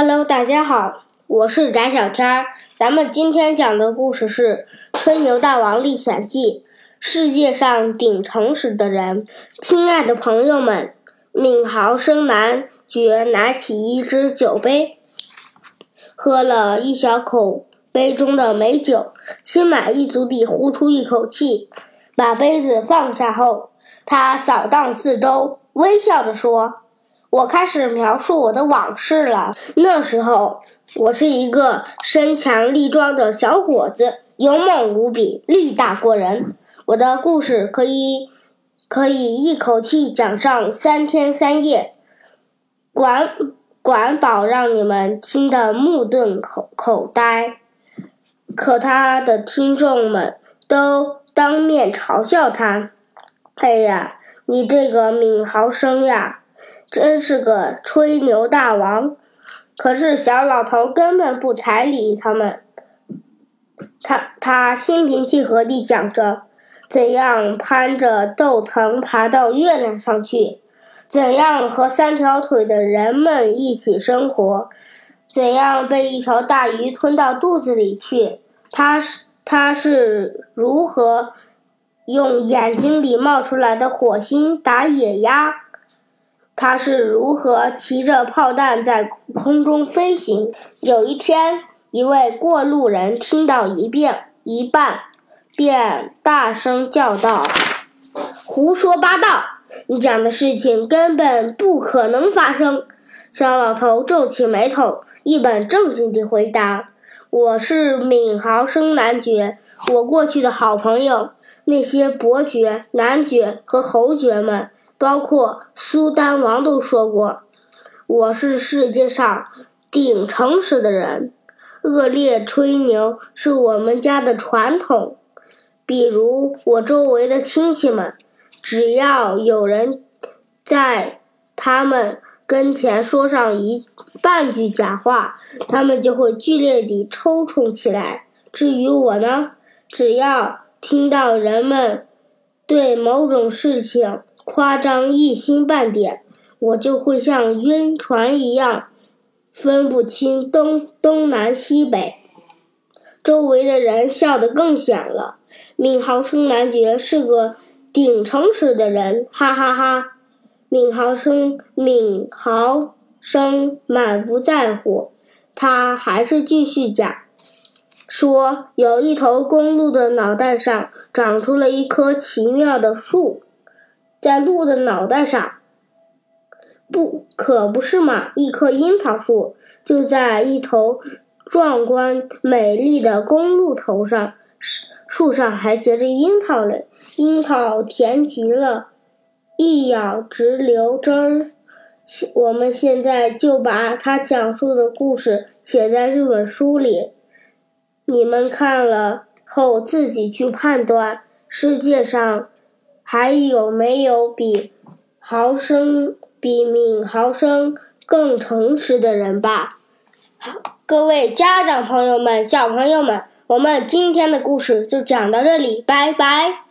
Hello，大家好，我是翟小天儿。咱们今天讲的故事是《吹牛大王历险记》，世界上顶诚实的人。亲爱的朋友们，闵豪生男爵拿起一只酒杯，喝了一小口杯中的美酒，心满意足地呼出一口气，把杯子放下后，他扫荡四周，微笑着说。我开始描述我的往事了。那时候，我是一个身强力壮的小伙子，勇猛无比，力大过人。我的故事可以可以一口气讲上三天三夜，管管保让你们听得目瞪口口呆。可他的听众们都当面嘲笑他：“哎呀，你这个闵豪生呀！”真是个吹牛大王，可是小老头根本不睬理他们。他他心平气和地讲着，怎样攀着豆藤爬到月亮上去，怎样和三条腿的人们一起生活，怎样被一条大鱼吞到肚子里去。他是他是如何用眼睛里冒出来的火星打野鸭。他是如何骑着炮弹在空中飞行？有一天，一位过路人听到一遍一半，便大声叫道：“胡说八道！你讲的事情根本不可能发生。”小老头皱起眉头，一本正经地回答：“我是闵豪生男爵，我过去的好朋友。”那些伯爵、男爵和侯爵们，包括苏丹王，都说过：“我是世界上顶诚实的人。”恶劣吹牛是我们家的传统。比如我周围的亲戚们，只要有人在他们跟前说上一半句假话，他们就会剧烈地抽搐起来。至于我呢，只要……听到人们对某种事情夸张一星半点，我就会像晕船一样，分不清东东南西北。周围的人笑得更响了。闵豪生男爵是个顶诚实的人，哈哈哈！闵豪生，闵豪生满不在乎，他还是继续讲。说有一头公鹿的脑袋上长出了一棵奇妙的树，在鹿的脑袋上，不可不是嘛？一棵樱桃树就在一头壮观美丽的公鹿头上，树上还结着樱桃嘞，樱桃甜极了，一咬直流汁儿。我们现在就把他讲述的故事写在这本书里。你们看了后自己去判断，世界上还有没有比豪生、比闵豪生更诚实的人吧？好，各位家长朋友们、小朋友们，我们今天的故事就讲到这里，拜拜。